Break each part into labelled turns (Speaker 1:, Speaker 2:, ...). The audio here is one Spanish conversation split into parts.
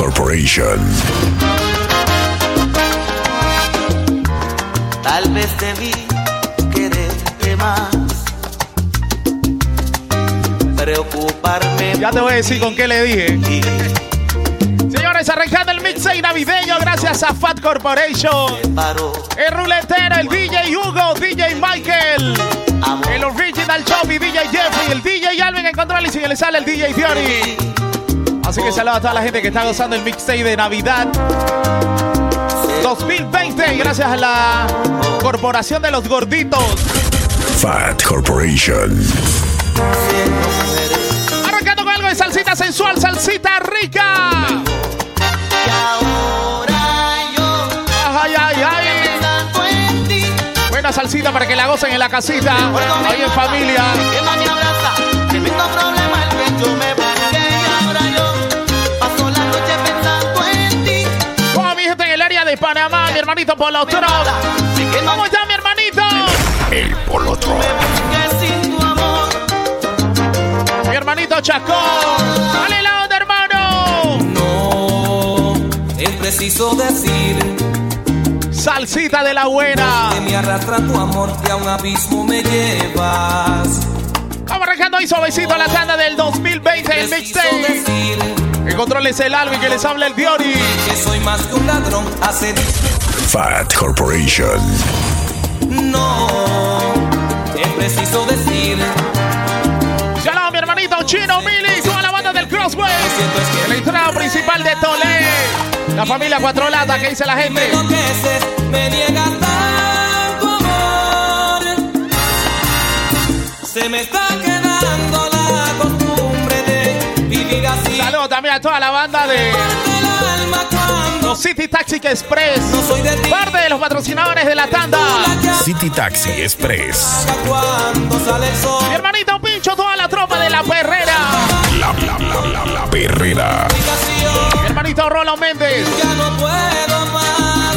Speaker 1: Corporation.
Speaker 2: Tal vez debí quererte más. Preocuparme.
Speaker 3: Ya te voy a decir con qué le dije. Señores, arrancando el mixtape navideño gracias a Fat Corporation. El ruletero, el DJ Hugo, DJ Michael. El original Choppy, DJ Jeffrey, el DJ Alvin en control y si le sale el DJ Theory. Así que saludos a toda la gente que está gozando el mixtape de Navidad 2020 y gracias a la Corporación de los Gorditos.
Speaker 1: Fat Corporation.
Speaker 3: Arrancando con algo de salsita sensual, salsita rica. Buena salsita para que la gocen en la casita, ahí en familia.
Speaker 2: Que mami abraza. Tremendo problema el que yo me
Speaker 3: Panamá, mi hermanito Polo Trop.
Speaker 2: Sé que no
Speaker 3: ¿Cómo está mi hermanito?
Speaker 1: El Polotron.
Speaker 3: Mi hermanito Chacón. Dale la onda, hermano.
Speaker 4: No es preciso decir
Speaker 3: Salsita de la buena.
Speaker 4: que me arrastra tu amor y a un abismo me llevas.
Speaker 3: Vamos arrancando ahí suavecito la tanda del 2020 el
Speaker 4: Preciso
Speaker 3: mixtape.
Speaker 4: decir
Speaker 3: El el Alvin que les habla el Diori.
Speaker 4: que soy más que un ladrón hace
Speaker 1: Fat Corporation.
Speaker 4: no es preciso decir
Speaker 3: Ya mi hermanito Chino Mili, toda la banda del Crossway.
Speaker 4: lo siento es que
Speaker 3: El entrada principal de Tolé. La familia Cuatro Lata, que dice la gente.
Speaker 4: me niegas tanto amor se me está
Speaker 3: también a toda la banda de los City Taxi Express.
Speaker 4: no soy de ti
Speaker 3: Parte de los patrocinadores de la tanda.
Speaker 1: City Taxi Express.
Speaker 4: cuando sale el sol
Speaker 3: Mi hermanito Pincho, toda la tropa de la perrera.
Speaker 1: La, la, la, la, la perrera.
Speaker 3: Mi hermanito Rolo Méndez.
Speaker 4: Ya no puedo más,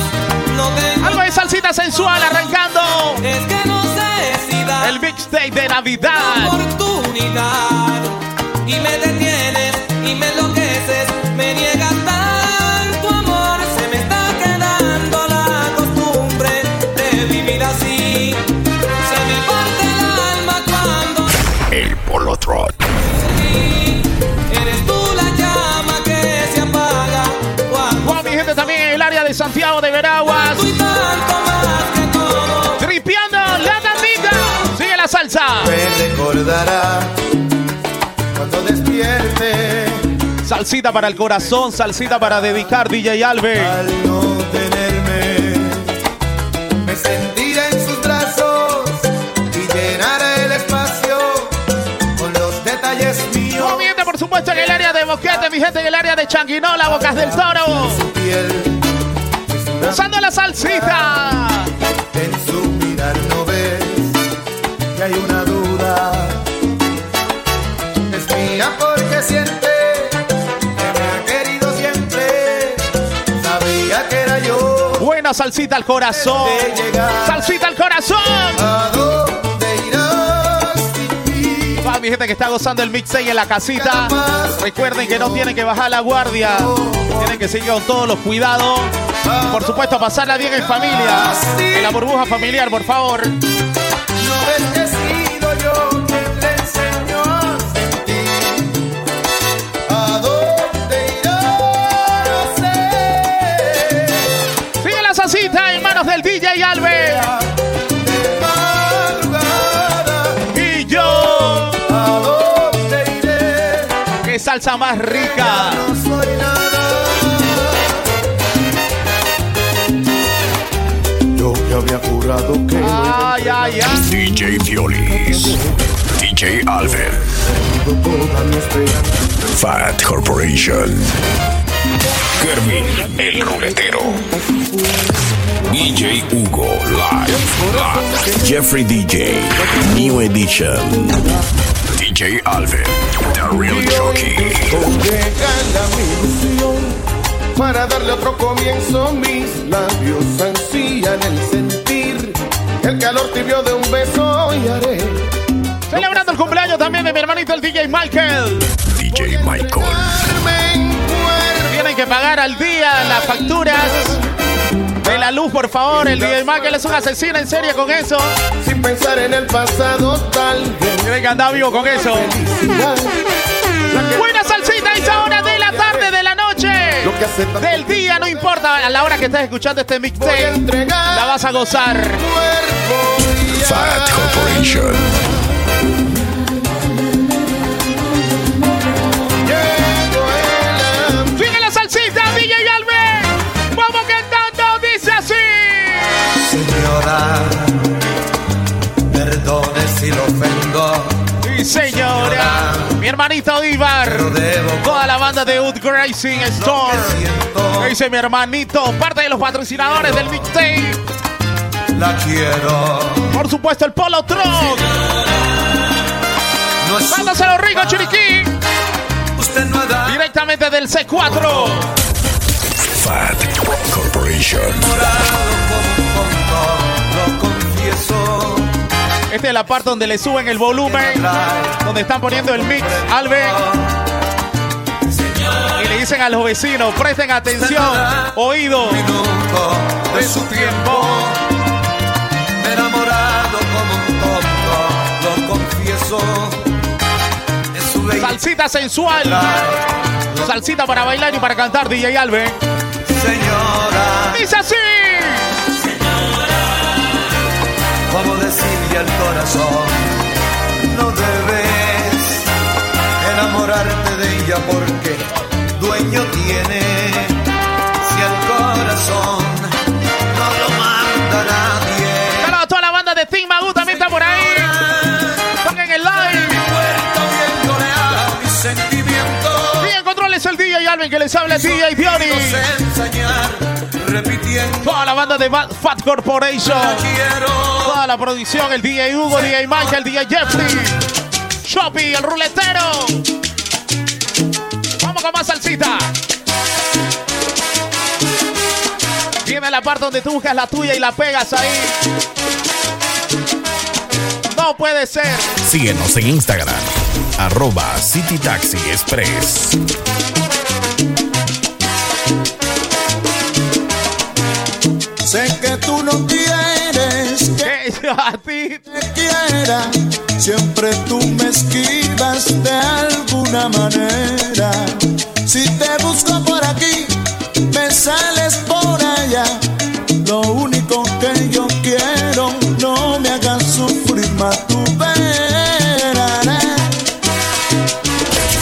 Speaker 4: no tengo
Speaker 3: Algo de salsita sensual arrancando
Speaker 4: es que no sé si dar
Speaker 3: el mixtape de Navidad.
Speaker 4: oportunidad y me
Speaker 3: área de Veraguas. Tripeando la tandita. Sigue la salsa.
Speaker 5: me recordará cuando despierte
Speaker 3: Salsita para el corazón, salsita para dedicar DJ Alve.
Speaker 5: al no tenerme. Me sentiré en sus brazos y llenaré el espacio con los detalles míos.
Speaker 3: Por supuesto, en el área de Boquete, mi gente en el área de Changuinola, Bocas del Toro. Usando la salsita.
Speaker 5: en su mirar no ves que hay una duda. Es mía porque siente que me ha querido siempre. Sabía que era yo.
Speaker 3: Buena salsita al corazón. Salsita al corazón. Mi gente que está gozando el mixtape en la casita. Recuerden que no tienen que bajar la guardia. Tienen que seguir con todos los cuidados. Por supuesto, pasarla bien en familia. En la burbuja familiar, por favor. Sigue la salsita en manos del DJ Alve.
Speaker 5: De madrugada,
Speaker 3: Y yo.
Speaker 5: ¿a dónde iré?
Speaker 3: ¡Qué salsa más rica!
Speaker 5: Jurado que
Speaker 3: Ay, ay, ay.
Speaker 1: DJ Violis. DJ Alvin. Fat Corporation. Kervin, el ruletero. DJ Hugo, live. live. Jeffrey DJ, New Edition. DJ Alvin, The Real
Speaker 5: ilusión para darle otro comienzo. Mis labios ansían el sentir el calor tibio de un beso y haré
Speaker 3: Celebrando el cumpleaños también de mi hermanito el DJ Michael.
Speaker 1: DJ Michael.
Speaker 3: tienen que pagar al día las facturas de la luz, por favor. El DJ Michael es un asesino en serie con eso.
Speaker 5: Sin pensar en el pasado, tal vez.
Speaker 3: Tienen que andar vivo con eso. Buena salsita esa hora
Speaker 5: que hace tanto
Speaker 3: Del día, no importa. A la hora que estés escuchando este mixtape, la vas a gozar.
Speaker 1: Fat Corporation.
Speaker 3: Sigue la salsita, DJ Alve. Vamos cantando, dice así.
Speaker 6: Señora,
Speaker 3: Sí, señora. Mi hermanito
Speaker 6: debo
Speaker 3: Toda la banda de Wood Racing Store.
Speaker 6: siento,
Speaker 3: Dice mi hermanito, parte de los patrocinadores del mixtape.
Speaker 6: la quiero.
Speaker 3: Por supuesto, el Polo Truck. Mándaselo rico, Chiriquí.
Speaker 6: usted no
Speaker 3: Directamente del C4.
Speaker 1: Fat Corporation.
Speaker 6: lo confieso.
Speaker 3: Esta es la parte donde le suben el volumen. Donde están poniendo el mix. Alve. Y le dicen a los vecinos, presten atención. Oído.
Speaker 6: De su tiempo, enamorado como un tonto, lo confieso.
Speaker 3: Salsita sensual. Salsita para bailar y para cantar, DJ Alve.
Speaker 6: señora.
Speaker 3: Dice así.
Speaker 6: Decirle al corazón? No debes enamorarte de ella porque dueño tiene. Si el corazón no lo manda nadie.
Speaker 3: A toda la banda de Team Magu también está por ahí. Pongan el live.
Speaker 6: Bien.
Speaker 3: Y controles el DJ Alvin que les habla el DJ Diony. Toda la banda de Fat Fat Corporation. Toda la producción, el DJ Hugo, DJ Michael, DJ Jeffrey. Shoppy, el ruletero. Vamos con más salsita. Viene la parte donde tú buscas la tuya y la pegas ahí. No puede ser.
Speaker 1: Síguenos en Instagram. Arroba City Taxi Express.
Speaker 7: Sé que tú no quieres que
Speaker 3: a ti
Speaker 7: te quiera, siempre tú me esquivas de alguna manera. Si te busco por aquí, me sales por allá. Lo único que yo quiero, no me hagas sufrir más tu.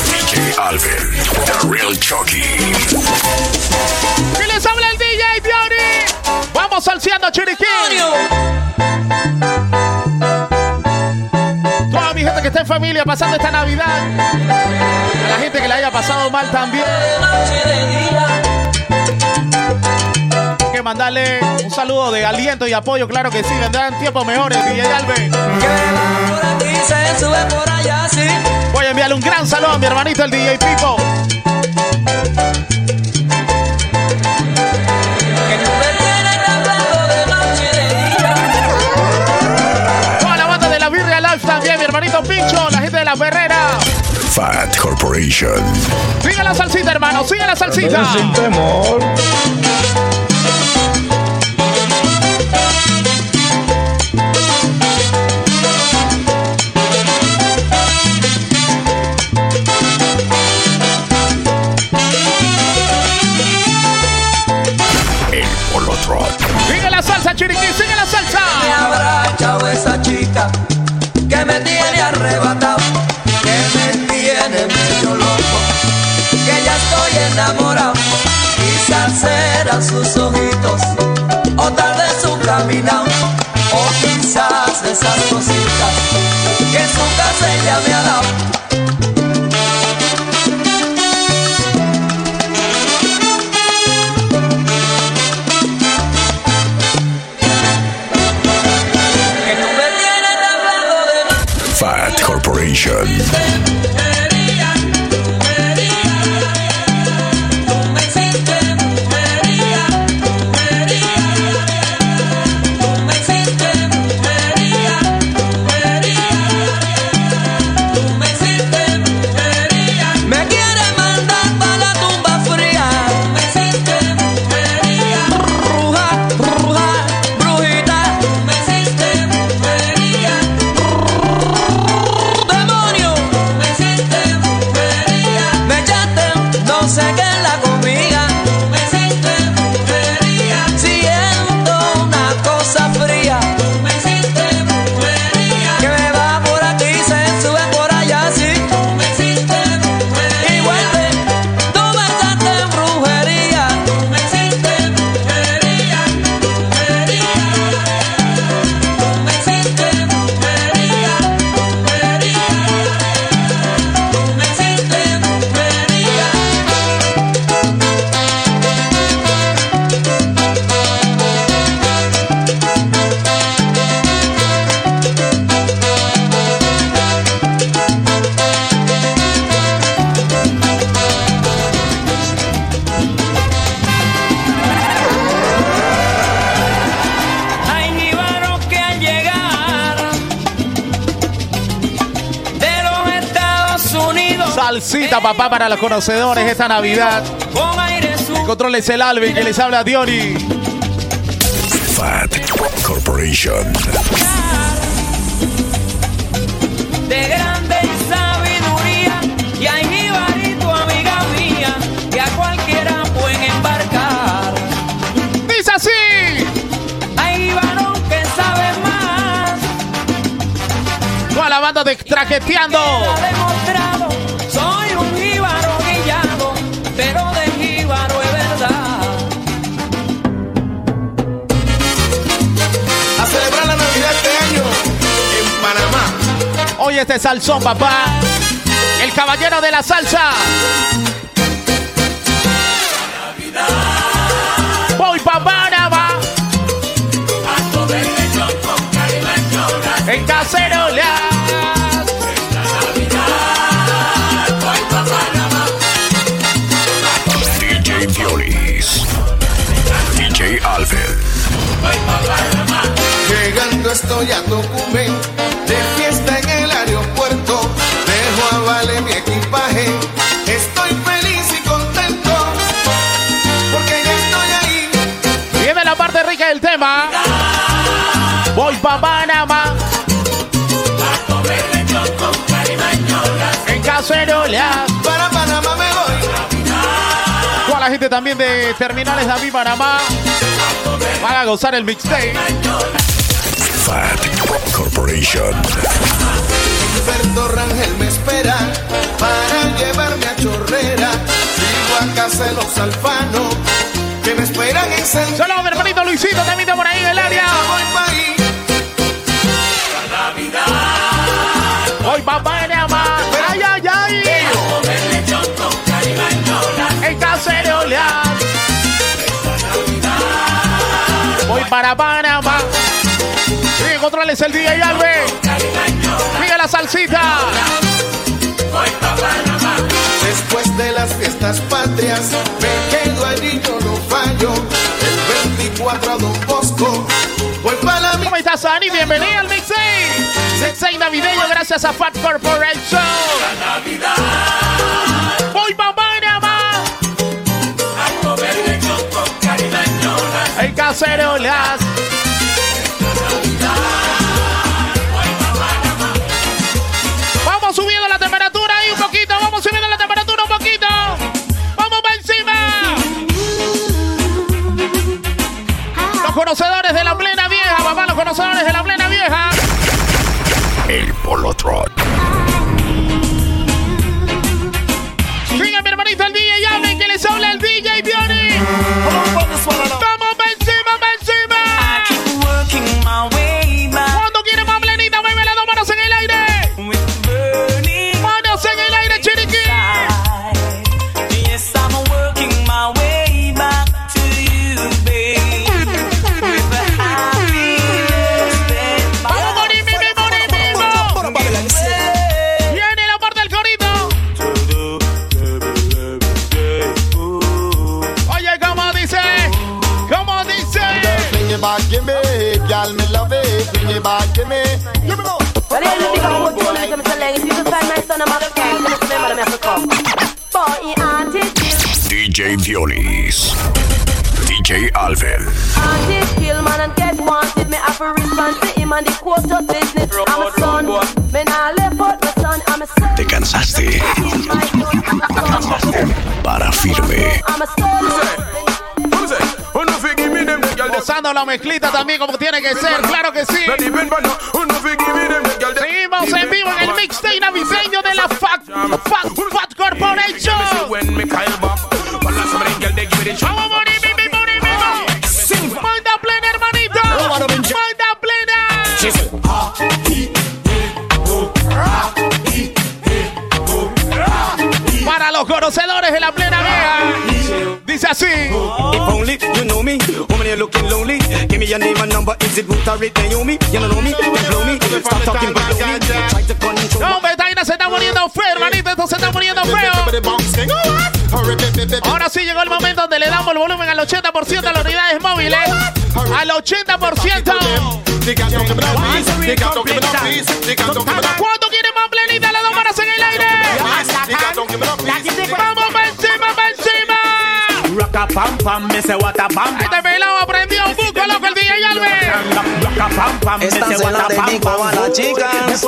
Speaker 1: DJ Alvin. The Real Chucky.
Speaker 3: Vamos salseando Chiriquí. Toda mi gente que está en familia pasando esta Navidad. A la gente que la haya pasado mal también. Hay que mandarle un saludo de aliento y apoyo, claro que sí, vendrán tiempos mejores, DJ Alve.
Speaker 4: Por aquí se sube por allá, sí.
Speaker 3: Voy a enviarle un gran saludo a mi hermanito, el DJ Pipo.
Speaker 1: Fat Corporation.
Speaker 3: Sigue la salsita, hermano, sigue la salsita.
Speaker 1: El Polo Trot.
Speaker 3: Sigue la salsa, Chiriquí, sigue la
Speaker 4: Me echado esa chica que me tiene arrebatado, esas cositas que en su casa
Speaker 3: Papá, para los conocedores esta Navidad.
Speaker 4: Con aire
Speaker 3: El control es el Alvin que les habla Diony.
Speaker 1: Fat Corporation.
Speaker 4: de grande sabiduría y hay jibarito, amiga mía, que a cualquiera pueden embarcar.
Speaker 3: Dice así.
Speaker 4: Hay varón que sabe más,
Speaker 3: Toda la banda de Traqueteando.
Speaker 5: Este
Speaker 3: salsón, papá. El caballero de la salsa. Voy pa' Panamá. En cacerola.
Speaker 1: DJ Dionis. DJ Alfred.
Speaker 5: Llegando estoy a Tocumen, de fiesta
Speaker 3: del tema. Voy pa' Panamá. En cacerola.
Speaker 5: Para Panamá me voy.
Speaker 3: Toda la gente también de Terminales David Panamá. Van a gozar el mixtape.
Speaker 1: Fat Corporation.
Speaker 5: Alberto Rangel me espera para llevarme a Chorrera. Sigo a casa los alfanos que me esperan en San
Speaker 3: mi hermanito Luisito, también está por ahí en el área.
Speaker 5: Voy pa' ahí.
Speaker 3: Voy pa' Panamá. Ay, ay, ay. En cacerola. Voy para Panamá. Sigue controles el DJ Alve. Sigue la salsita.
Speaker 5: Después de las fiestas patrias, me quedo allí, yo no fallo. El 24 a Don Bosco, voy para la
Speaker 3: ¿Cómo estás, Ani? Bienvenida al mixtape. Mixtape navideño gracias a Fat Corporation. Voy pa' Panamá. En cacerolas.
Speaker 1: El
Speaker 8: and the court of business. I'm a son, me nah left out my son, I'm a son.
Speaker 1: Te cansaste. Para firme.
Speaker 8: I'm a son.
Speaker 3: Gozando la mezclita también como tiene que ser, claro que sí.
Speaker 9: your name and number. Is it Ruth or it Naomi? You don't know me, don't blow me. Stop talking about me. Try to control.
Speaker 3: No, Betaina se está poniendo feo, hermanito. Esto se está poniendo feo. Ahora sí llegó el momento donde le damos el volumen al 80% de las unidades móviles. Al 80%. ¿Cuánto quieren más plenita? Las dos manos en el aire.
Speaker 9: Vamos para encima, para encima. Rock a pam pam,
Speaker 3: me se what pam. Alves.
Speaker 9: Lock a pam pam, me
Speaker 10: Esta se la dedico
Speaker 9: pam.
Speaker 10: a las chicas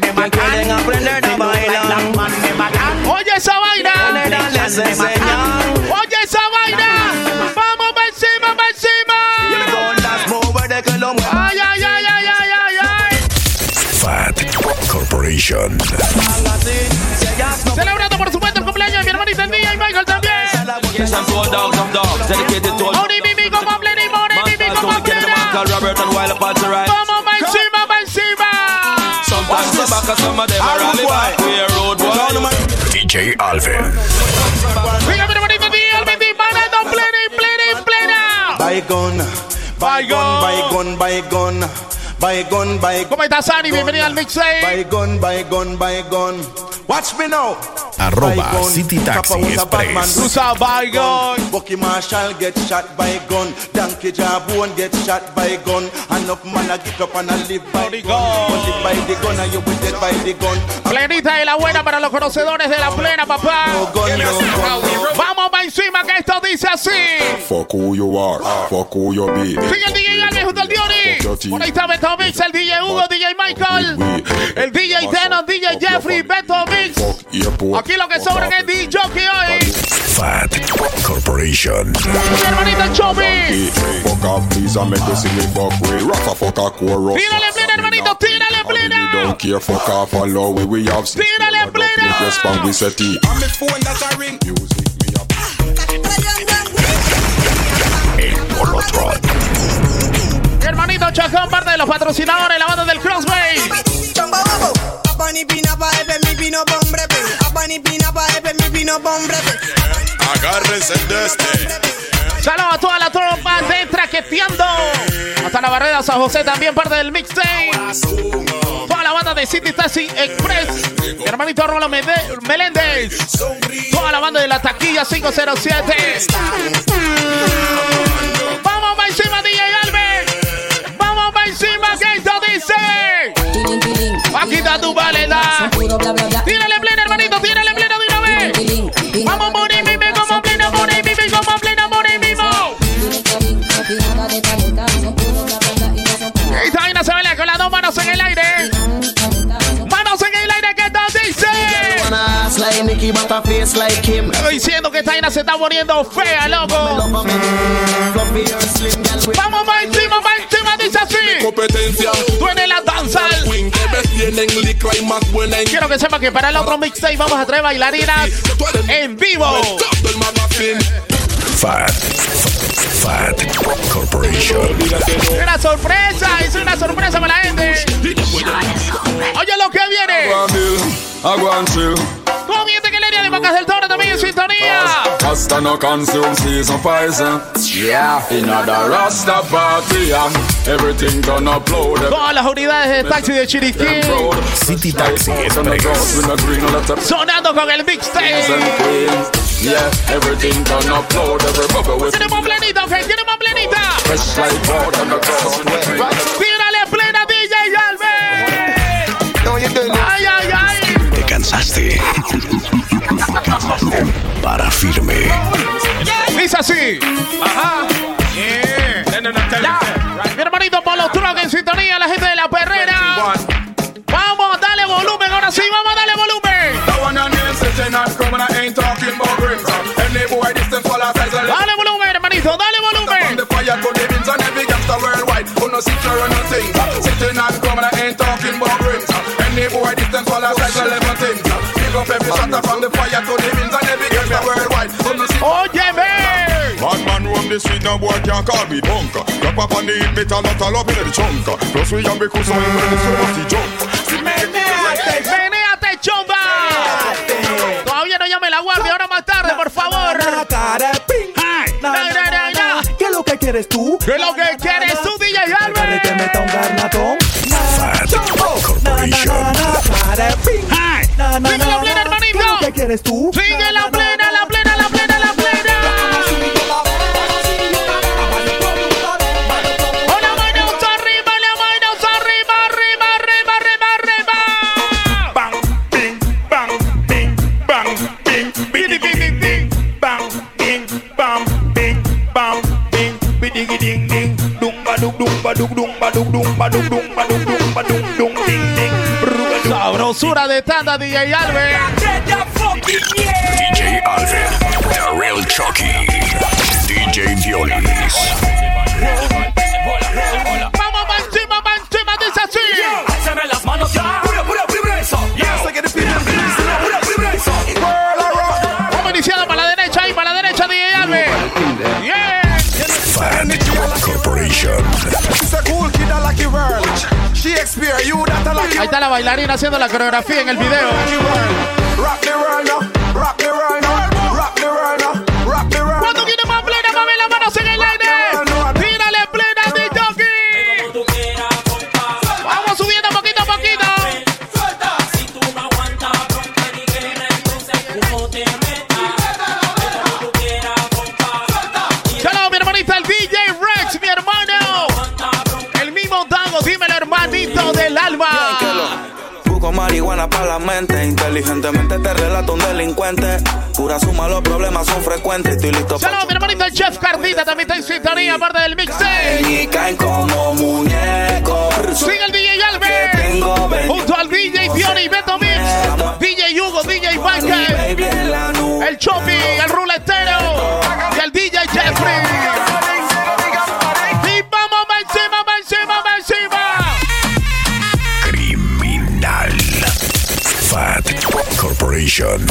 Speaker 10: que quieren aprender a bailar.
Speaker 3: Oye esa vaina. Oye esa vaina. Vamos para encima, para encima.
Speaker 10: Con las mover que lo muevan.
Speaker 3: Ay, ay, ay, ay, ay, ay, ay.
Speaker 1: Fat Corporation.
Speaker 3: Celebrando por supuesto el cumpleaños de mi hermanita el DJ Michael también.
Speaker 11: Some to all dogs, some dogs, dedicated to all
Speaker 3: plena.
Speaker 11: Mantle, Robert, and Wild Apache, right?
Speaker 3: Vamos para encima, para encima.
Speaker 11: Sometimes the back of some of them are rally back, we a road boy.
Speaker 1: DJ Alvin.
Speaker 3: Venga, mi hermanito el DJ Alvin, disparando plena y plena y plena.
Speaker 7: Bygone, bygone, bygone, bygone, bygone, bygone.
Speaker 3: ¿Cómo estás, Ani? Bienvenido al mixtape.
Speaker 7: Bygone, bygone, bygone. Watch me now.
Speaker 1: Arroba. City Taxi.
Speaker 7: Bucky Marshall get shot by gun. Donkey Jabone get shot by gun. Enough man a get up and a live by gun. the gun and you will dead by the gun.
Speaker 3: Plenita de la buena para los conocedores de la plena, papá.
Speaker 7: No gun, no gun.
Speaker 3: Vamos para encima que esto dice así.
Speaker 12: Fuck who you are, fuck who you be.
Speaker 3: Sigue el DJ Alvin junto al Diori. Por ahí está Beto Mix, el DJ Hugo, DJ Michael. El DJ Denon, DJ Jeffrey, Beto Mix. Aquí lo que sobran es DJ Jockey hoy.
Speaker 1: Fat Corporation.
Speaker 3: Mi hermanito el Chobis.
Speaker 12: Fuck off, please, I make you see me fuck with. Rafa fuck a chorus.
Speaker 3: Tírale plena, hermanito, tírale plena.
Speaker 12: don't care, fuck off, follow we, we have.
Speaker 3: Tírale plena.
Speaker 12: Respond, we set it.
Speaker 6: I'm the phone that I ring.
Speaker 12: Music, me up.
Speaker 1: El Molotron.
Speaker 3: Hermanito Chacón, parte de los patrocinadores, la banda del Crossway.
Speaker 13: Apani pina pa epe mi pino pombre pe. Apani pina pa epe mi pino pombre pe.
Speaker 12: Agárrense de este.
Speaker 3: Saludos a toda la tropa de Traqueteando. Hasta la barrera San José, también parte del mixtape. Toda la banda de City Taxi Express. Mi hermanito Rolo Meléndez. Toda la banda de la taquilla 507. Vamos encima, DJ Albert. Está tu valeda. Tírale plena, hermanito, tírale plena de una vez. Vamos, Moni Mime, como plena, Moni Mime, como plena, Moni Mimo. Esta vaina se baila con las dos manos en el aire. Manos en el aire, que esto dice. Estoy diciendo que esta vaina se está poniendo fea, loco. Vamos para encima, para encima, dice así.
Speaker 6: Competencia.
Speaker 3: Tú en la danza.
Speaker 6: Wing, que ves tienen licra y más buena en
Speaker 3: Quiero que sepa que para el otro mixtape vamos a traer bailarinas en vivo.
Speaker 1: Fat. Fat Corporation.
Speaker 3: Una sorpresa, es una sorpresa para la gente. Oye lo que viene. ¿Cómo viene que el área de Vacas del Toro también en sintonía?
Speaker 12: Rasta no consume season poison. Yeah, Rasta party. Everything done upload.
Speaker 3: Todas las unidades de taxi de Chiriquí
Speaker 1: City Taxi Express.
Speaker 3: sonando con el mixtape.
Speaker 12: Yeah, everything done upload. Every bubble with
Speaker 3: Tenemos plenita, ok, tenemos plenita.
Speaker 12: fresh like water on the cross.
Speaker 1: Te cansaste. Para firme.
Speaker 3: Dice así. Ajá. Mi hermanito Polo Truck en sintonía, la gente de la perrera. Vamos, dale volumen, ahora sí, vamos a darle volumen. Dale volumen, hermanito, dale volumen. Óyeme.
Speaker 12: Bad man roam the street, no boy can't call me bunker. Drop up on the hit, me turn out a love in the chunker. Plus we have because I'm ready to rock the jump.
Speaker 3: Menéate, chomba. Todavía no llame la guardia, ahora más tarde, por favor. Ay, na, na, na, na.
Speaker 10: ¿Qué es lo que quieres tú?
Speaker 3: ¿Qué es lo que
Speaker 1: eres.
Speaker 3: Sigue la plena, la plena, la plena, la plena. Una mano arriba, la mano arriba, arriba, arriba, arriba, arriba.
Speaker 12: Bang, ping, bang, ping, bang, ping, bing, bing, bing, bang,
Speaker 1: ping, bang, ping,
Speaker 3: bang, ping, bing, ding, ding, ding. Dumba,
Speaker 4: dum, dumba, dum, dumba, dum, dumba, dum, dumba,
Speaker 3: dum, dumba, dum, dum, ding, ding. Sabrosura de tanda, DJ
Speaker 6: Alves. DJ
Speaker 3: Ahí está la bailarina haciendo la coreografía en el video.
Speaker 14: Mente, inteligentemente te relato un delincuente. Pura suma, los problemas son frecuentes. Estoy listo para
Speaker 3: Saludos, mi hermanito, el chef Cardita, también está en sintonía, aparte del mixtape.
Speaker 14: y caen como muñecos.
Speaker 3: Sigue el DJ Albert. Junto al DJ Fiona y Beto Mix. DJ Hugo, DJ Michael. El Chopi, el
Speaker 1: Corporation.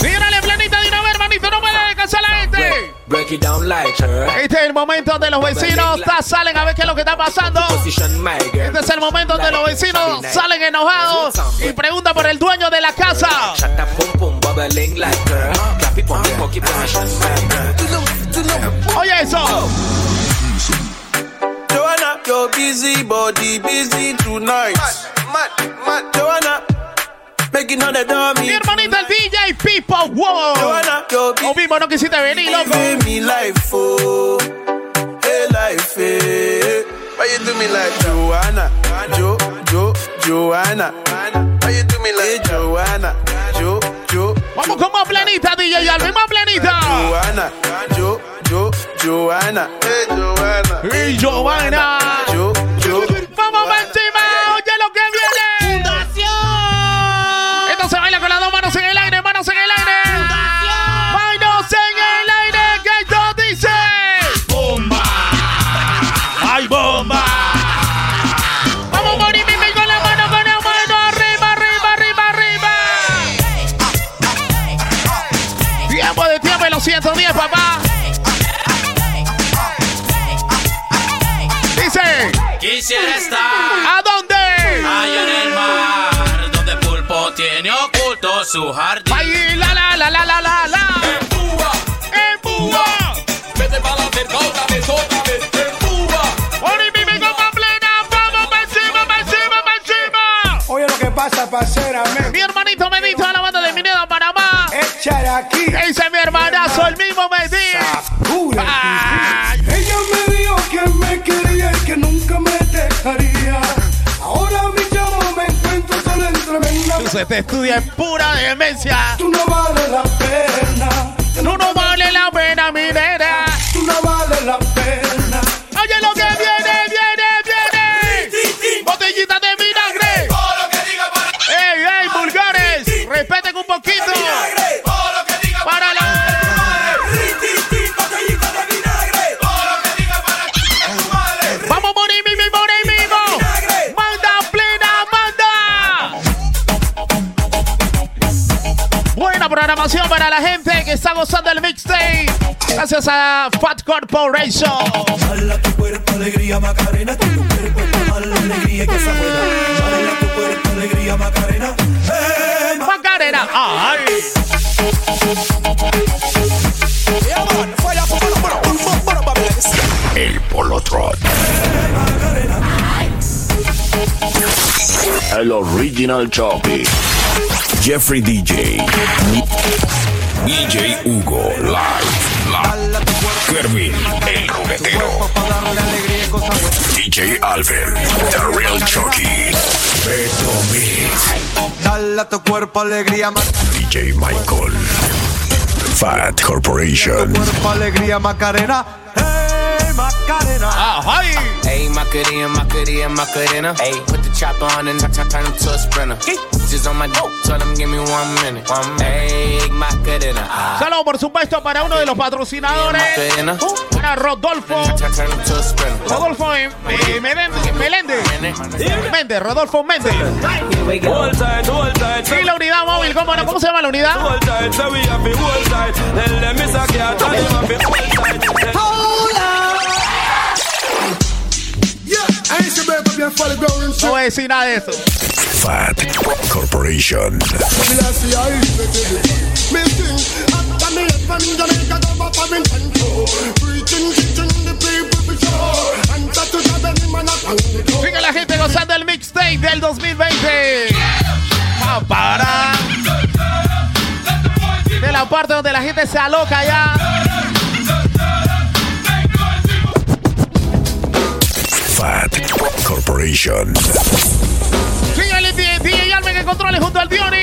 Speaker 3: Tírale planita de una vez, hermanito, no puede descansar la gente.
Speaker 15: Break it down like her.
Speaker 3: Este es el momento donde los vecinos ta- salen a ver qué es lo que está pasando. Este es el momento donde los vecinos salen enojados y preguntan por el dueño de la casa. Oye eso.
Speaker 6: Joanna, your busy body busy tonight. Mad, mad, Joanna, making all the dummy.
Speaker 3: Mi hermanita el DJ Pipo, wow.
Speaker 6: Joanna,
Speaker 3: Lo mismo no quisiste venir, loco.
Speaker 6: Give me life, oh, hey life, eh. Why you do me like Joanna, Jo, Jo, Joanna? Why you do me like Joanna, Jo, Jo?
Speaker 3: Vamos con más planita, DJ Alvin, más planita.
Speaker 6: Joanna, Jo, Jo, Joanna. Hey Joanna.
Speaker 3: Y Giovanna.
Speaker 6: Jo,
Speaker 4: su jardín.
Speaker 3: Ahí, la, la, la, la, la, la, la.
Speaker 4: Empúa,
Speaker 3: empúa.
Speaker 4: Vete para la cerca otra vez, otra vez. Empúa.
Speaker 3: Ori, mi vengo pa' plena. Vamos pa' encima, pa' encima, pa' encima.
Speaker 10: Oye lo que pasa, parcera,
Speaker 3: Mi hermanito Medito de la banda de Minero Panamá.
Speaker 10: Échale aquí.
Speaker 3: Ese mi hermanazo, se te estudia en pura demencia.
Speaker 10: Tú no vales la pena.
Speaker 3: Tú no Para la gente que está gozando el mixtape. Gracias a Fat Corporation.
Speaker 16: Dale tu cuerpo alegría Macarena, que tu cuerpo es para la alegría que se buena. Dale tu cuerpo alegría Macarena. Hey,
Speaker 3: Macarena. Ay.
Speaker 1: El Polotron. El Original Choppy. Jeffrey DJ. DJ Hugo Live. Live. Kervin, el ruletero. DJ Alvin, The Real Chucky. Beto Mix.
Speaker 6: Dale a tu cuerpo alegría,
Speaker 1: DJ Michael. Fat Corporation.
Speaker 6: cuerpo alegría Macarena. Hey,
Speaker 16: Macarena.
Speaker 3: Ay.
Speaker 15: Hey, Macarena, Macarena, Macarena. Hey, put the chopper on and turn turn him to a sprinter. Just on my dope, tell him give me one minute. One minute. Hey, Macarena. Ah.
Speaker 3: Saludos, por supuesto, para uno de los patrocinadores.
Speaker 15: Macarena.
Speaker 3: Para Rodolfo.
Speaker 15: Turn turn him to a sprinter.
Speaker 3: Rodolfo eh, eh, Meléndez. Meléndez. Méndez, Rodolfo Méndez. Y la unidad móvil, ¿cómo no? ¿Cómo se llama la unidad?
Speaker 11: Hold
Speaker 3: No voy a nada de eso.
Speaker 1: Fat Corporation.
Speaker 3: Sigue la gente gozando el mixtape del 2020. Para. De la parte donde la gente se aloca ya. Sigue el DJ DJ Almen que controle junto al Diony.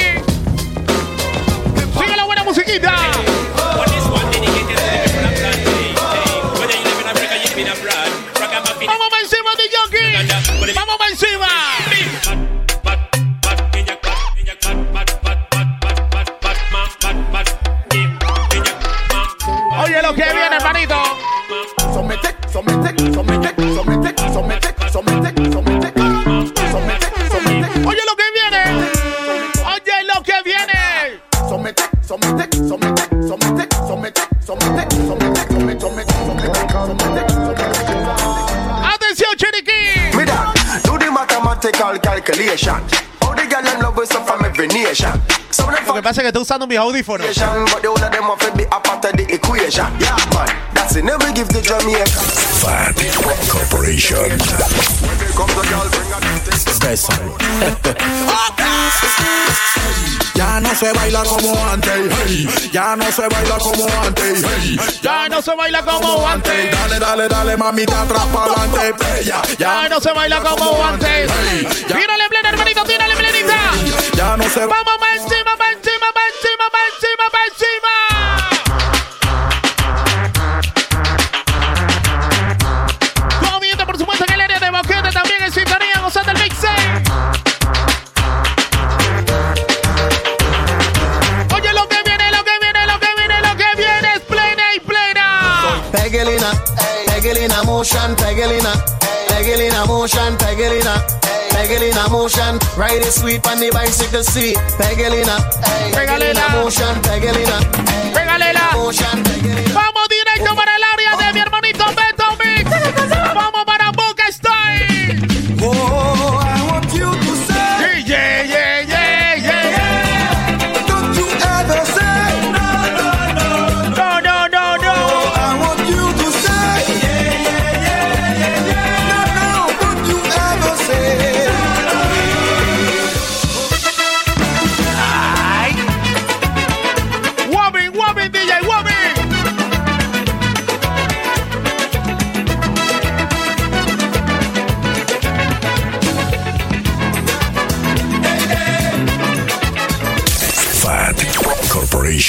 Speaker 3: Sigue la buena musiquita. Pasa es que estoy usando mis audífonos.
Speaker 1: Fat Corporation.
Speaker 16: Ya no se baila como antes, ya no se baila como antes.
Speaker 3: Ya no se baila como antes.
Speaker 16: Dale, dale, dale, mamita, atrapa adelante, ya,
Speaker 3: Ya no se baila como antes. Tírale plena, hermanito, tírale plenita.
Speaker 16: Ya no se
Speaker 3: Vamos
Speaker 17: Pegelina motion. Ride it sweet on the bicycle seat. Pegelina, Pegelina motion, Pegelina,
Speaker 3: Pégalela.
Speaker 17: motion.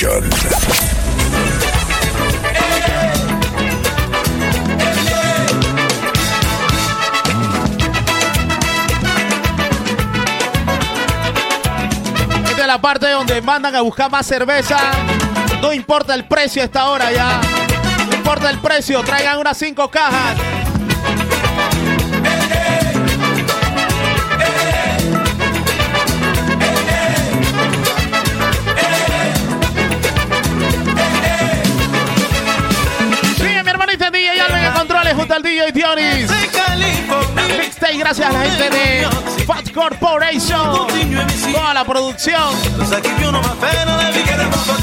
Speaker 1: Corporation.
Speaker 3: Esta es la parte donde mandan a buscar más cerveza. No importa el precio a esta hora ya. No importa el precio, traigan unas cinco cajas. Controles junto al DJ Dionis. Mixtape gracias a la gente de Fat Corporation. Toda la producción.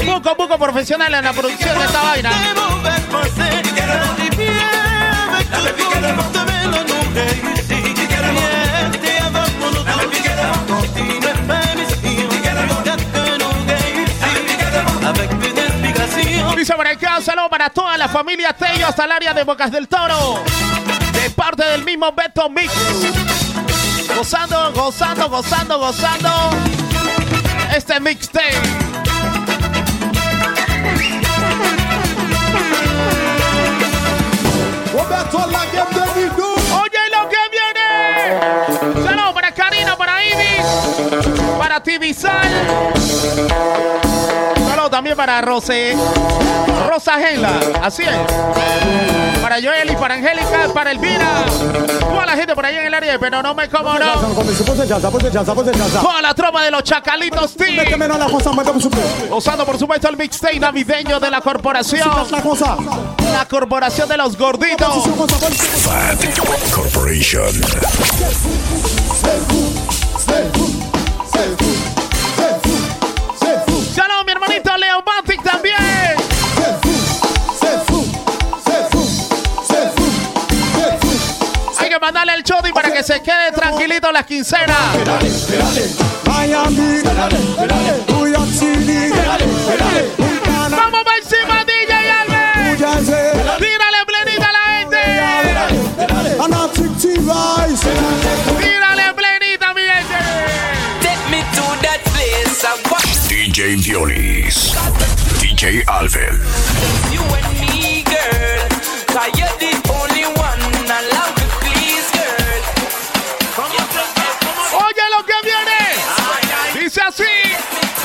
Speaker 3: Poco, poco profesional en la producción de esta vaina. Dice por acá, un saludo para toda la familia Tello hasta el área de Bocas del Toro. De parte del mismo Beto Mix. Gozando, gozando, gozando, gozando. Este mixtape. Oye lo que viene. Saludos para Karina, para Ibis, para Tibisal. También para Rosé. Rosa Gela, así es. Para Joel y para Angélica, para Elvira. Toda la gente por ahí en el área, pero no me como no. Toda la tropa de los chacalitos Team. Usando por supuesto el mixtape navideño de la corporación. La corporación de los gorditos.
Speaker 1: Fat Corporation.
Speaker 3: Hermanito Leo Matic también. Hay que mandarle el chodi para que se quede tranquilito las quincenas. Vamos para encima, DJ Albert. Tírale plenita a la gente.
Speaker 1: DJ Violis. DJ Alvin.
Speaker 4: you and me, girl. Cause you're the only one allowed to please, girl.
Speaker 3: Oye lo que viene. Dice así.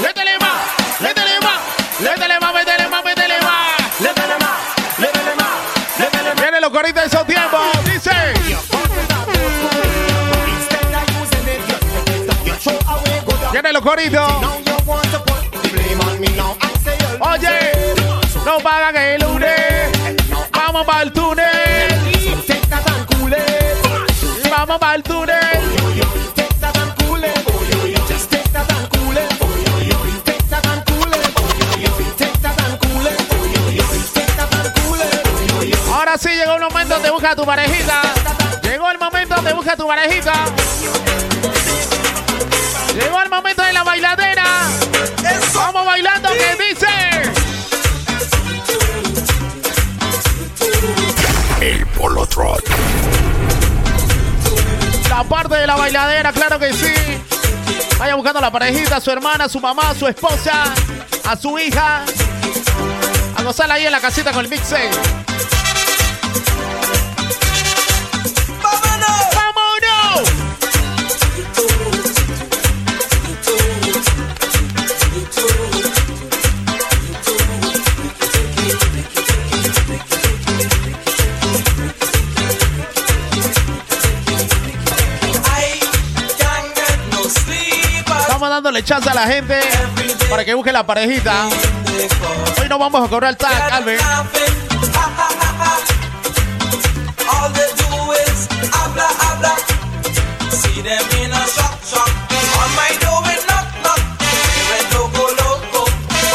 Speaker 3: Métele más, métele más, métele más, métele más, métele más. Viene los coritos de esos tiempos. Dice. Viene los coritos. No pagan el lunes. Vamos para el túnel. Vamos para el túnel. Ahora sí llegó el momento donde busca a tu parejita. Llegó el momento donde busca a tu parejita. Parte de la bailadera, claro que sí. Vaya buscando a la parejita, a su hermana, a su mamá, a su esposa, a su hija. A gozarla ahí en la casita con el mixtape. Dándole chance a la gente para que busque la parejita. Hoy no vamos a cobrar tag, Albert.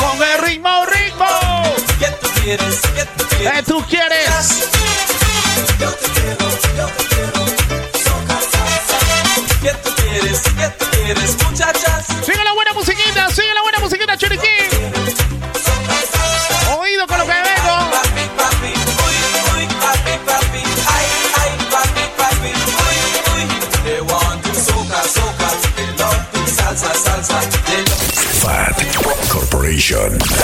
Speaker 3: Con el ritmo, ritmo.
Speaker 4: ¿Qué tú quieres? ¿Qué tú quieres?
Speaker 1: Corporation.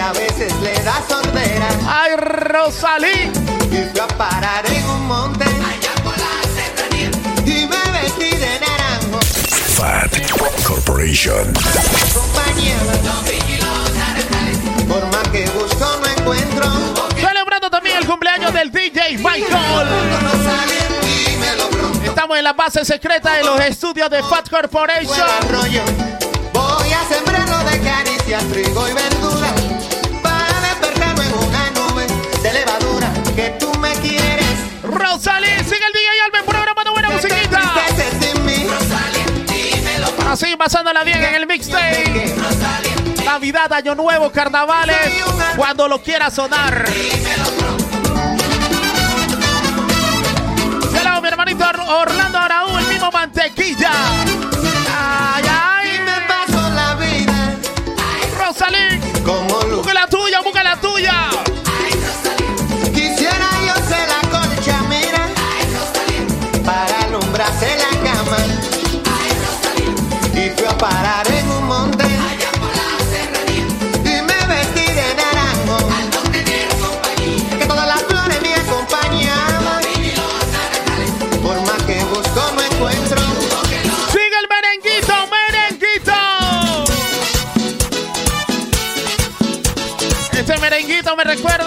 Speaker 2: A veces le da sordera.
Speaker 3: Ay, Rosalí.
Speaker 2: Y fui a parar en un monte y me vestí de naranjo.
Speaker 1: Fat Corporation.
Speaker 2: Compañía, por más que busco no encuentro.
Speaker 3: Celebrando también el cumpleaños del DJ Michael. Estamos en la base secreta de los estudios de Fat Corporation.
Speaker 2: Voy a sembrarlo de caricias, trigo y sí,
Speaker 3: pasando la 10 en el mixtape. Navidad, Año Nuevo, Carnavales, cuando lo quiera sonar. Hello, mi hermanito Orlando Araúl, mismo mantequilla.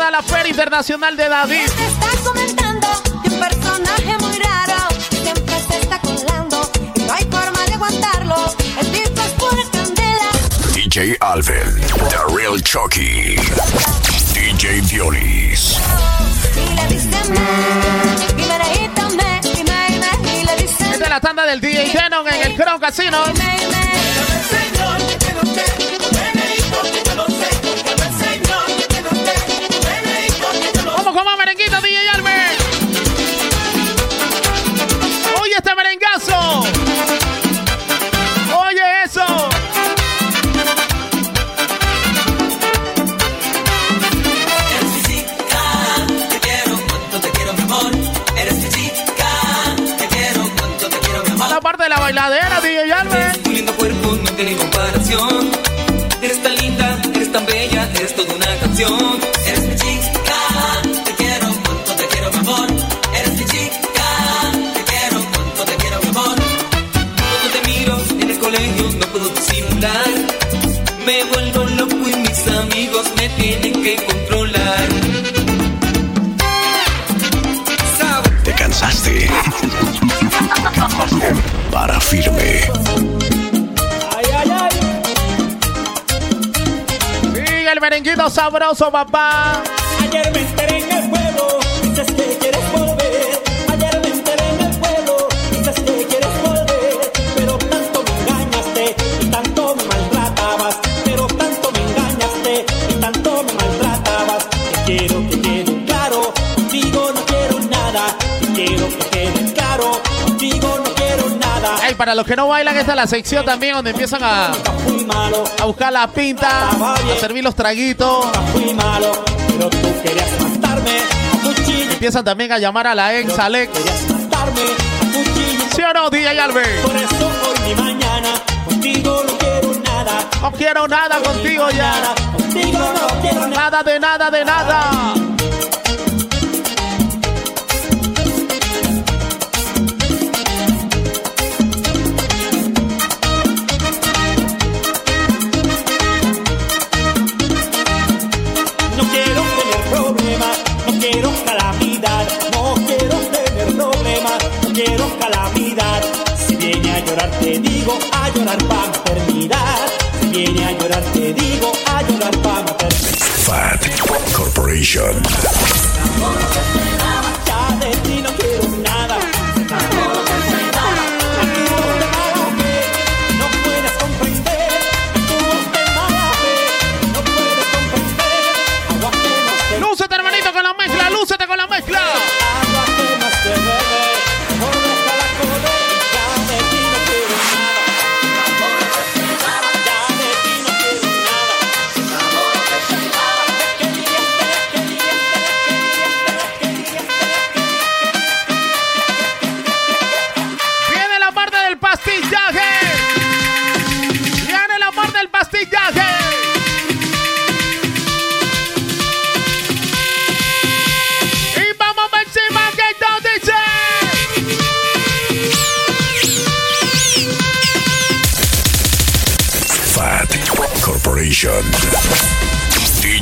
Speaker 3: Recuerda a la Feria Internacional de David.
Speaker 18: Está comentando de un personaje muy raro que siempre se está colando y no hay forma de aguantarlo. El tipo es pura candela.
Speaker 1: DJ Alvin, The Real Chucky. DJ Violis.
Speaker 18: Y le dicen me, y me reíto me, y me, y me, y le dicen
Speaker 3: Esta es la tanda del DJ Denon en el Crown Casino. Vamos con más merenguito, DJ Alvin. Oye este merengazo. Oye eso. La parte de la bailadera, DJ Alvin.
Speaker 19: Tu lindo cuerpo no tiene comparación. Eres tan linda, eres tan bella, eres toda una canción. Eres que controlar.
Speaker 1: ¿Te cansaste? Para firme.
Speaker 3: Sigue el merenguito sabroso, papá.
Speaker 4: Ayer me enteré en el pueblo, dices que
Speaker 3: para los que no bailan, esta es la sección también donde empiezan a, a buscar la pinta, a servir los traguitos. Empiezan también a llamar a la ex, Alex. ¿Sí o no, DJ Alvin?
Speaker 4: Por eso hoy ni mañana contigo no quiero nada.
Speaker 3: No quiero nada contigo ya.
Speaker 4: Contigo no quiero nada.
Speaker 3: Nada de nada de nada.
Speaker 4: A llorar te digo, a llorar pa' maternidad. Si viene a llorar te digo, a llorar pa' maternidad.
Speaker 1: Fat Corporation.
Speaker 4: Ya de ti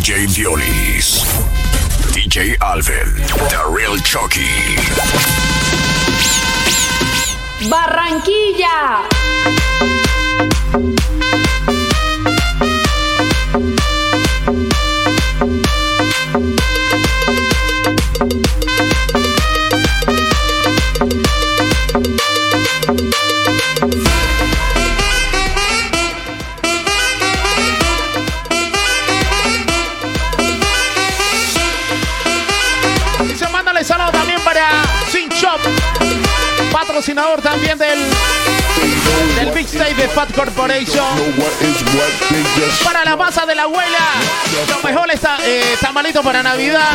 Speaker 1: DJ Violis. DJ Alvin. The Real Chucky.
Speaker 20: Barranquilla.
Speaker 3: Fat Corporation. Para la masa de la abuela. Los mejores eh, tamalitos para Navidad.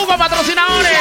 Speaker 3: Hugo patrocinadores.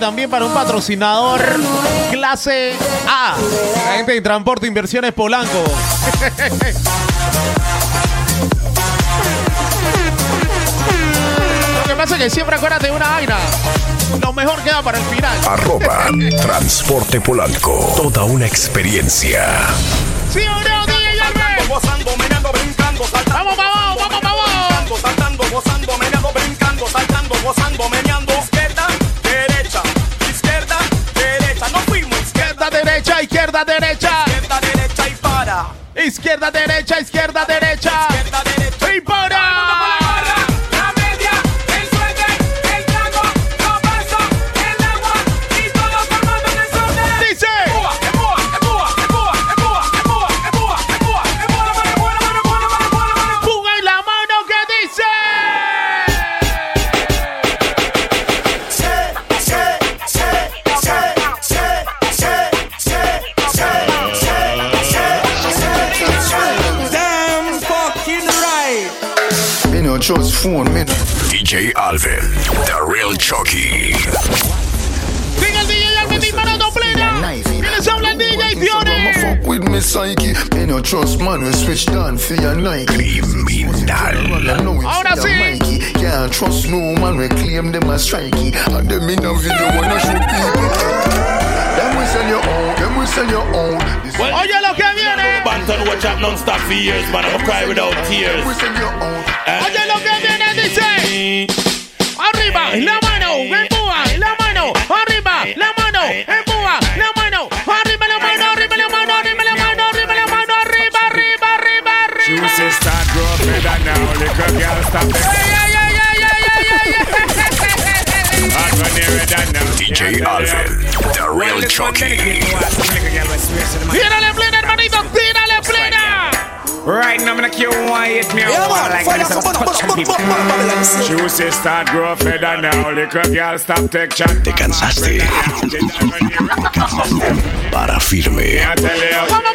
Speaker 3: también para un patrocinador clase A. La gente de Transporte Inversiones Polanco. Lo que pasa es que siempre acuérdate de una vaina. Lo mejor queda para el final.
Speaker 1: Arroba Transporte Polanco. Toda una experiencia.
Speaker 3: ¿Sí o no, DJ Vamos
Speaker 9: para
Speaker 3: vamos
Speaker 12: Juicy start grow feather now. Little girl stop take chat.
Speaker 1: Te cansaste. Para firme.
Speaker 3: Vamos.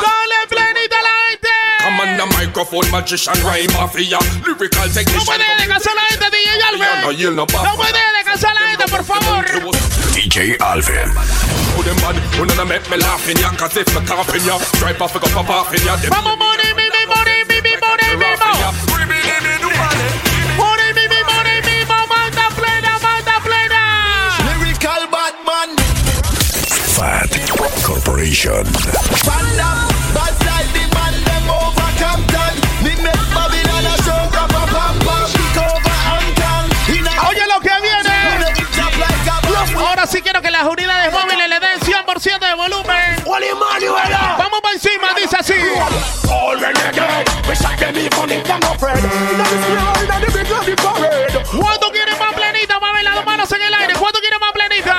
Speaker 3: Dale plenita la gente.
Speaker 11: On the microphone magician rhyme mafia. Lyrical technician.
Speaker 3: No puede descansar la gente DJ Alvin.
Speaker 11: No,
Speaker 3: no puede descansar la gente por favor.
Speaker 1: DJ Alvin.
Speaker 3: Vamos.
Speaker 1: Fat Corporation.
Speaker 3: Oye lo que viene. Ahora sí quiero que las unidades móviles le den 100% de volumen. Vamos para encima, dice así. ¿Cuánto quieren más planita? Mame las manos en el aire. ¿Cuánto quieren más planita?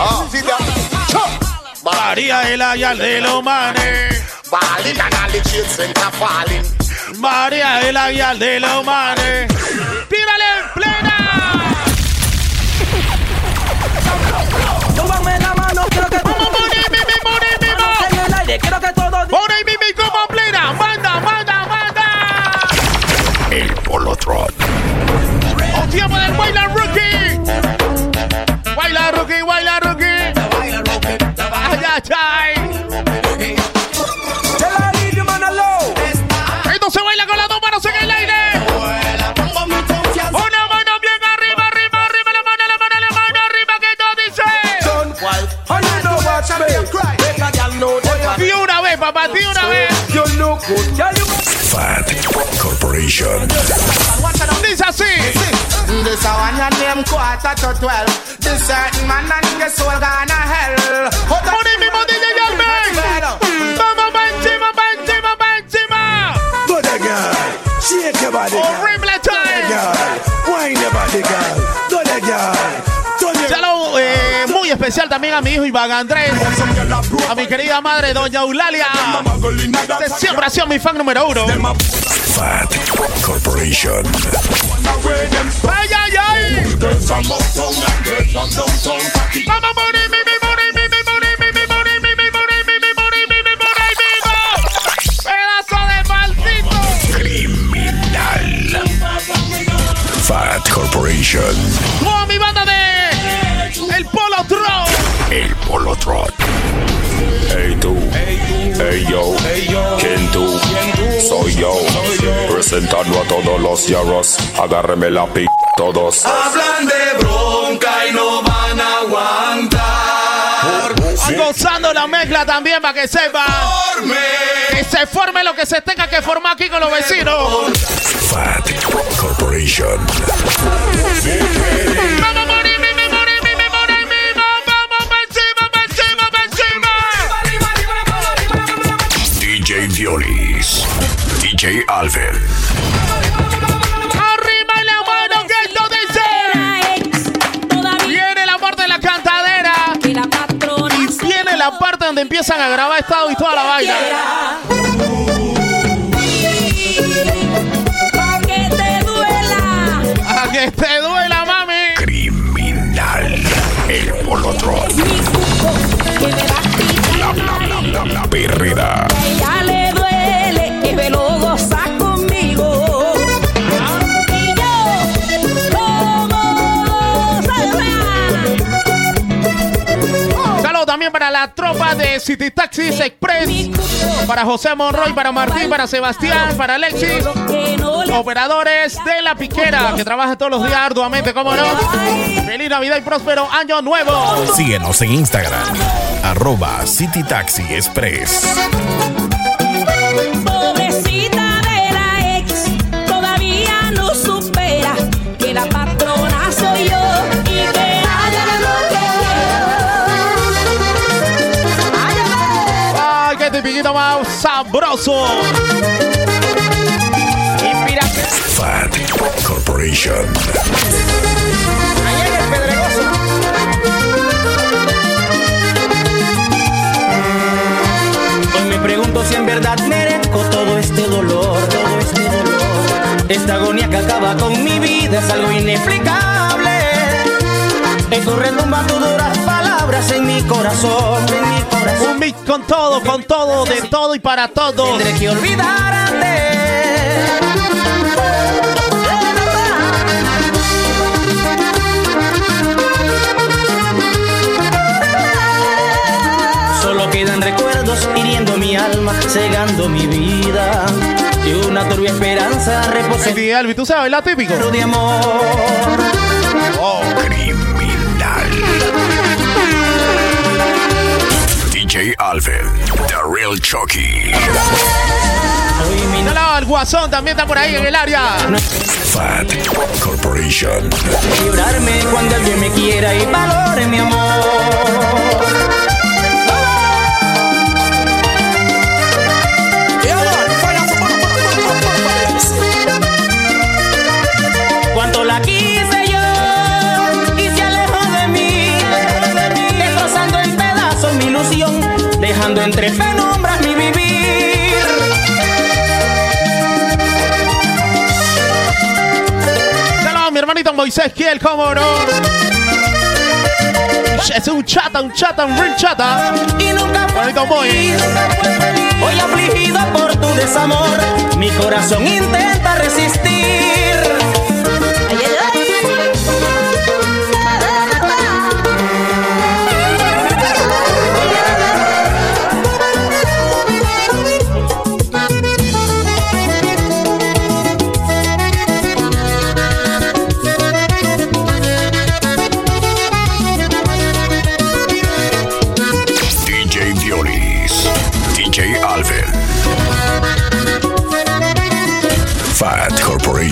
Speaker 5: Ah.
Speaker 3: Body Island de los manes.
Speaker 5: Balling and all the chains center falling.
Speaker 3: Body Island de los manes. Pírale en plena.
Speaker 13: Súbame la mano, quiero que
Speaker 3: todo. En
Speaker 4: el aire, quiero que todo.
Speaker 3: Ahora mi como plena. Manda, manda, manda.
Speaker 1: El Polotron.
Speaker 3: O tiempo del Baila Rookie. Baila Rookie, Baila Rookie. Ay. Esto se baila con las dos manos en el aire. Una mano bien arriba, arriba, arriba, la mano, la mano, la mano arriba, que todo dice. Di una vez, papá, di una vez.
Speaker 1: Fat Corporation.
Speaker 3: Dice así.
Speaker 2: This a one your name quarter to twelve. This certain man and your soul gonna hell.
Speaker 3: Por ahí mismo DJ Alvin. Vamos pa' encima, pa' encima, pa' encima.
Speaker 21: Go there, girl. Shake your body, girl. There,
Speaker 3: time.
Speaker 21: girl. Wine your body, girl. Go there, girl.
Speaker 3: Saludo eh, muy especial también a mi hijo Iván Andrés, a mi querida madre Doña Eulalia. Usted siempre ha sido mi fan número uno.
Speaker 1: Fat Corporation.
Speaker 3: ¡Ay, ay, ay! ¡Vamos, Moni, mi, mi, mi, mi, Moni, mi, mi, Moni, mi, mi, mi, mi, Moni, mi. ¡Pedazo de maldito!
Speaker 1: Criminal. Fat Corporation.
Speaker 3: ¡Con mi banda de El Polo!
Speaker 1: El.
Speaker 11: Hey tú, hey yo, ¿quién tú? Soy yo, presentando a todos los yarros, agárreme la pi, todos.
Speaker 5: Hablan de bronca y no van a aguantar.
Speaker 3: Gozando la mezcla también para que sepa. Que se forme lo que se tenga que formar aquí con los vecinos.
Speaker 1: Fat Corporation. DJ Violis. DJ Alvin.
Speaker 3: ¡Arriba la mano que esto dice! Viene la parte de la cantadera. Y viene la parte donde empiezan a grabar estado y toda la vaina. City Taxis Express. Para José Monroy, para Martín, para Sebastián, para Alexis. Operadores de la piquera que trabajan todos los días arduamente, ¿cómo no? Feliz Navidad y próspero año nuevo.
Speaker 1: Síguenos en Instagram. Arroba City Taxi Express.
Speaker 3: Sabroso.
Speaker 1: Fat Corporation.
Speaker 22: Hoy me pregunto si en verdad merezco todo este dolor, todo este dolor. Esta agonía que acaba con mi vida es algo inexplicable. Esto retumba tus duras palabras en mi corazón, en mi corazón.
Speaker 3: Un mix con todo, con todo, de todo y para todos.
Speaker 22: Tendré que olvidarte. Solo quedan recuerdos hiriendo mi alma, cegando mi vida. Y una turbia esperanza reposa
Speaker 3: en Albi, ¿tú sabes la típico?
Speaker 22: de amor.
Speaker 3: Oh,
Speaker 1: criminal. DJ Alvin. The Real Chucky.
Speaker 3: Saludos al Guasón, también está por ahí en el área.
Speaker 1: Fat Corporation.
Speaker 22: Llorarme cuando alguien me quiera y valore mi amor. Entre penumbras mi vivir.
Speaker 3: Saludos mi hermanito Moisés Kiel, cómo no. es un chata, un chata, un real chata.
Speaker 1: Y nunca
Speaker 3: Bonito boy.
Speaker 1: Hoy afligida por tu desamor, mi corazón intenta resistir.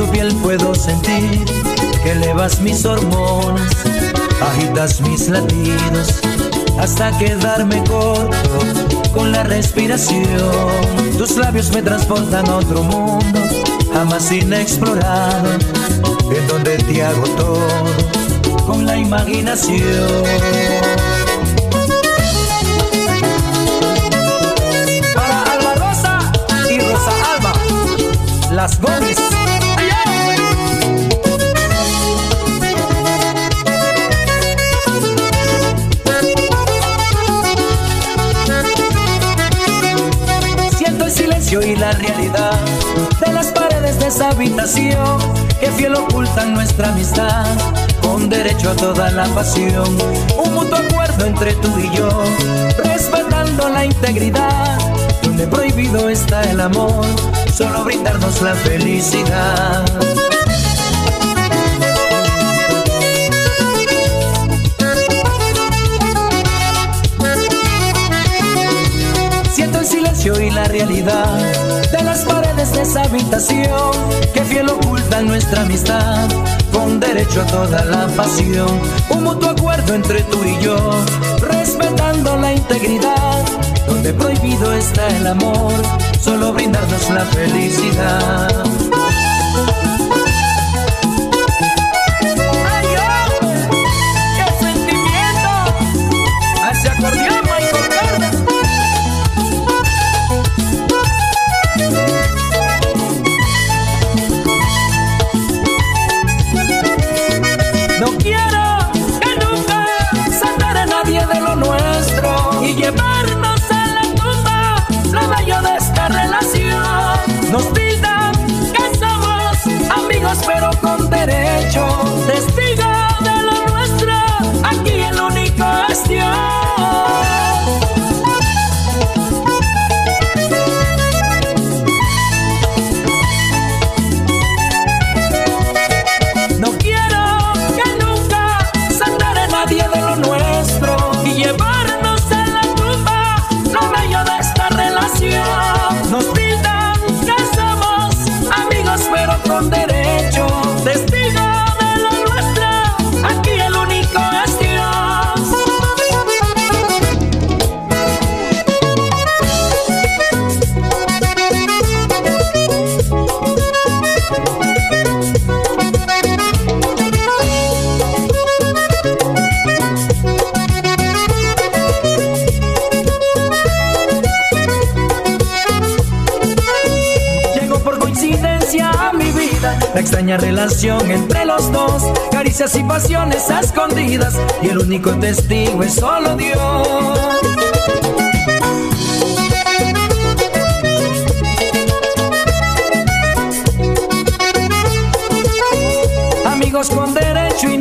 Speaker 1: Tu piel puedo sentir que elevas mis hormonas, agitas mis latidos hasta quedarme corto con la respiración. Tus labios me transportan a otro mundo, jamás inexplorado, en donde te hago todo con la imaginación. Y Rosa Alba, las. La realidad de las paredes de esa habitación que fiel ocultan nuestra amistad con derecho a toda la pasión. Un mutuo acuerdo entre tú y yo, respetando la integridad, donde prohibido está el amor, solo brindarnos la felicidad. Siento el silencio y la realidad de las paredes de esa habitación que fiel ocultan nuestra amistad con derecho a toda la pasión. Un mutuo acuerdo entre tú y yo, respetando la integridad, donde prohibido está el amor, solo brindarnos la felicidad.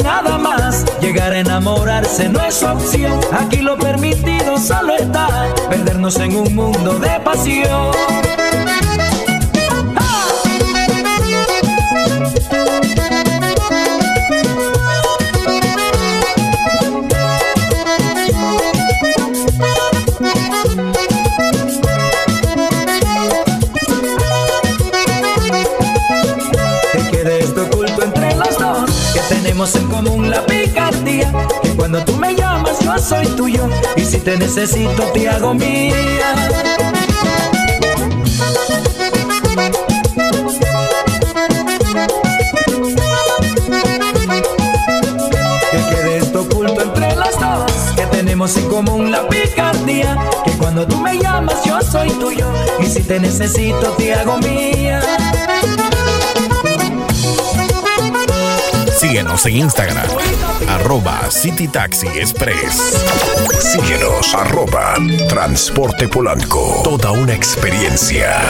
Speaker 1: Nada más. Llegar a enamorarse no es opción. Aquí lo permitido solo está perdernos en un mundo de pasión.
Speaker 23: Cuando tú me llamas yo soy tuyo. Y si te necesito te hago mía. Que quede esto oculto entre los dos, que tenemos en común la picardía, que cuando tú me llamas yo soy tuyo. Y si te necesito te hago mía.
Speaker 1: Síguenos en Instagram, arroba City Taxi Express. Síguenos, arroba Transporte Polanco. Toda una experiencia.